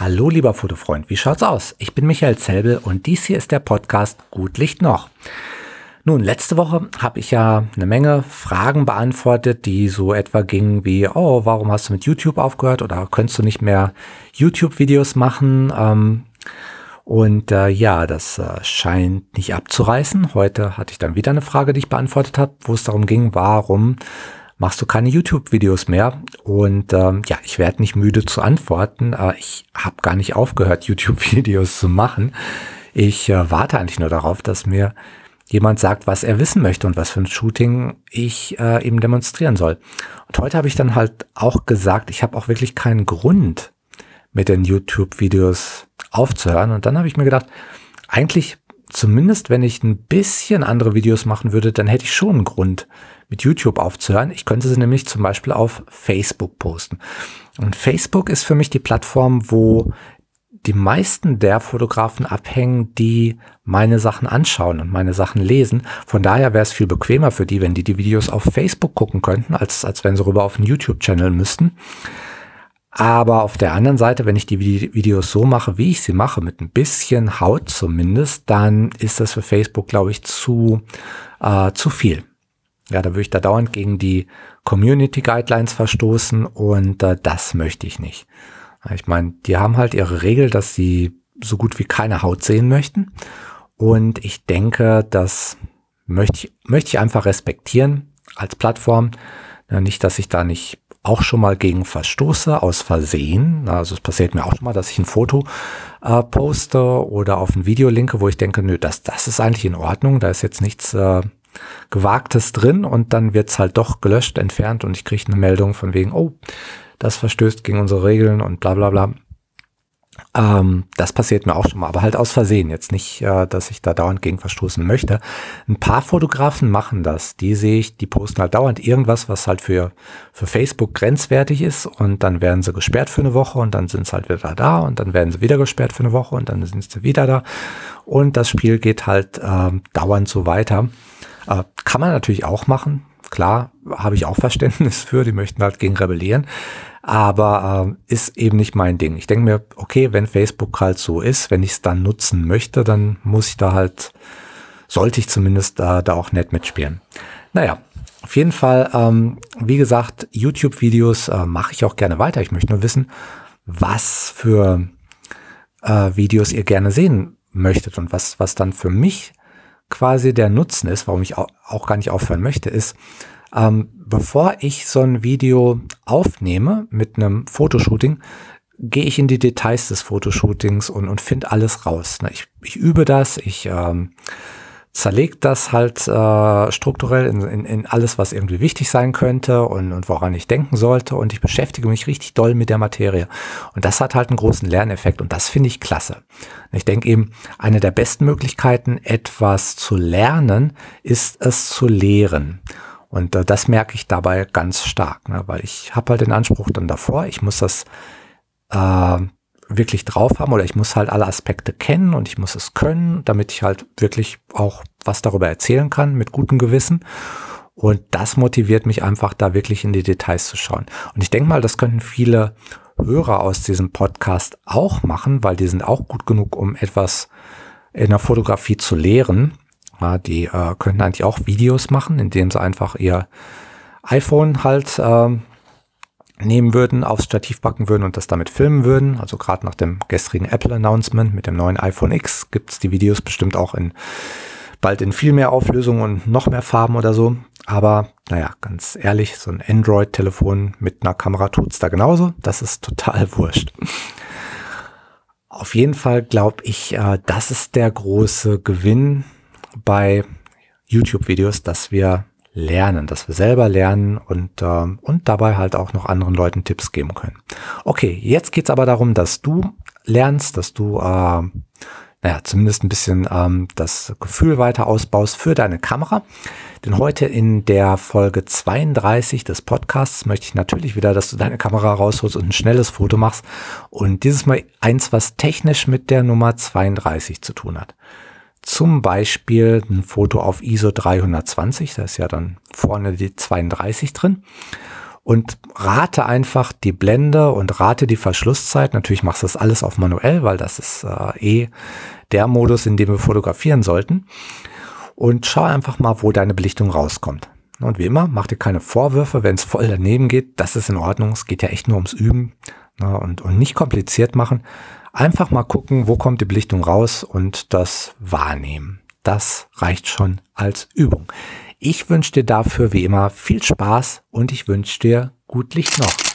Hallo lieber Fotofreund, wie schaut's aus? Ich bin Michael Zelbel und dies hier ist der Podcast Gut Licht noch. Nun, letzte Woche habe ich ja eine Menge Fragen beantwortet, die so etwa gingen wie, oh, warum hast du mit YouTube aufgehört oder könntest du nicht mehr YouTube-Videos machen? Ähm, und äh, ja, das äh, scheint nicht abzureißen. Heute hatte ich dann wieder eine Frage, die ich beantwortet habe, wo es darum ging, warum machst du keine YouTube-Videos mehr. Und ähm, ja, ich werde nicht müde zu antworten. Äh, ich habe gar nicht aufgehört, YouTube-Videos zu machen. Ich äh, warte eigentlich nur darauf, dass mir jemand sagt, was er wissen möchte und was für ein Shooting ich äh, ihm demonstrieren soll. Und heute habe ich dann halt auch gesagt, ich habe auch wirklich keinen Grund, mit den YouTube-Videos aufzuhören. Und dann habe ich mir gedacht, eigentlich zumindest wenn ich ein bisschen andere Videos machen würde, dann hätte ich schon einen Grund, mit YouTube aufzuhören. Ich könnte sie nämlich zum Beispiel auf Facebook posten. Und Facebook ist für mich die Plattform, wo die meisten der Fotografen abhängen, die meine Sachen anschauen und meine Sachen lesen. Von daher wäre es viel bequemer für die, wenn die die Videos auf Facebook gucken könnten, als, als wenn sie rüber auf einen YouTube-Channel müssten. Aber auf der anderen Seite, wenn ich die Videos so mache, wie ich sie mache, mit ein bisschen Haut zumindest, dann ist das für Facebook, glaube ich, zu, äh, zu viel. Ja, da würde ich da dauernd gegen die Community Guidelines verstoßen und äh, das möchte ich nicht. Ich meine, die haben halt ihre Regel, dass sie so gut wie keine Haut sehen möchten. Und ich denke, das möchte ich, möchte ich einfach respektieren als Plattform. Ja, nicht, dass ich da nicht auch schon mal gegen verstoße aus Versehen. Also es passiert mir auch schon mal, dass ich ein Foto äh, poste oder auf ein Video linke, wo ich denke, nö, das, das ist eigentlich in Ordnung, da ist jetzt nichts äh, Gewagtes drin und dann wird's halt doch gelöscht, entfernt und ich kriege eine Meldung von wegen, oh, das verstößt gegen unsere Regeln und bla bla bla. Ähm, das passiert mir auch schon mal, aber halt aus Versehen. Jetzt nicht, äh, dass ich da dauernd gegen verstoßen möchte. Ein paar Fotografen machen das. Die sehe ich, die posten halt dauernd irgendwas, was halt für, für Facebook grenzwertig ist und dann werden sie gesperrt für eine Woche und dann sind sie halt wieder da und dann werden sie wieder gesperrt für eine Woche und dann sind sie wieder da. Und das Spiel geht halt äh, dauernd so weiter. Äh, kann man natürlich auch machen. Klar, habe ich auch Verständnis für, die möchten halt gegen rebellieren aber äh, ist eben nicht mein Ding. Ich denke mir, okay, wenn Facebook halt so ist, wenn ich es dann nutzen möchte, dann muss ich da halt, sollte ich zumindest äh, da auch nett mitspielen. Naja, auf jeden Fall, ähm, wie gesagt, YouTube-Videos äh, mache ich auch gerne weiter. Ich möchte nur wissen, was für äh, Videos ihr gerne sehen möchtet und was, was dann für mich quasi der Nutzen ist, warum ich auch, gar nicht aufhören möchte, ist, ähm, bevor ich so ein Video aufnehme mit einem Fotoshooting, gehe ich in die Details des Fotoshootings und, und finde alles raus. Ich, ich übe das, ich ähm, zerlege das halt äh, strukturell in, in, in alles, was irgendwie wichtig sein könnte und, und woran ich denken sollte und ich beschäftige mich richtig doll mit der Materie. Und das hat halt einen großen Lerneffekt und das finde ich klasse. Ich denke eben, eine der besten Möglichkeiten, etwas zu lernen, ist es zu lehren. Und äh, das merke ich dabei ganz stark, ne? weil ich habe halt den Anspruch dann davor, ich muss das äh, wirklich drauf haben oder ich muss halt alle Aspekte kennen und ich muss es können, damit ich halt wirklich auch was darüber erzählen kann mit gutem Gewissen. Und das motiviert mich einfach, da wirklich in die Details zu schauen. Und ich denke mal, das könnten viele Hörer aus diesem Podcast auch machen, weil die sind auch gut genug, um etwas in der Fotografie zu lehren. Ja, die äh, könnten eigentlich auch Videos machen, indem sie einfach ihr iPhone halt äh, nehmen würden, aufs Stativ packen würden und das damit filmen würden. Also gerade nach dem gestrigen Apple-Announcement mit dem neuen iPhone X gibt's die Videos bestimmt auch in bald in viel mehr Auflösung und noch mehr Farben oder so. Aber naja, ganz ehrlich, so ein Android-Telefon mit einer Kamera tut's da genauso. Das ist total wurscht. Auf jeden Fall glaube ich, äh, das ist der große Gewinn bei YouTube-Videos, dass wir lernen, dass wir selber lernen und, äh, und dabei halt auch noch anderen Leuten Tipps geben können. Okay, jetzt geht's aber darum, dass du lernst, dass du äh, naja, zumindest ein bisschen ähm, das Gefühl weiter ausbaust für deine Kamera. Denn heute in der Folge 32 des Podcasts möchte ich natürlich wieder, dass du deine Kamera rausholst und ein schnelles Foto machst. Und dieses Mal eins, was technisch mit der Nummer 32 zu tun hat zum Beispiel ein Foto auf ISO 320, da ist ja dann vorne die 32 drin. und rate einfach die Blende und rate die Verschlusszeit. Natürlich machst du das alles auf manuell, weil das ist äh, eh der Modus, in dem wir fotografieren sollten. Und schau einfach mal, wo deine Belichtung rauskommt. Und wie immer, mach dir keine Vorwürfe, wenn es voll daneben geht. Das ist in Ordnung. Es geht ja echt nur ums Üben ne, und, und nicht kompliziert machen. Einfach mal gucken, wo kommt die Belichtung raus und das wahrnehmen. Das reicht schon als Übung. Ich wünsche dir dafür wie immer viel Spaß und ich wünsche dir gut Licht noch.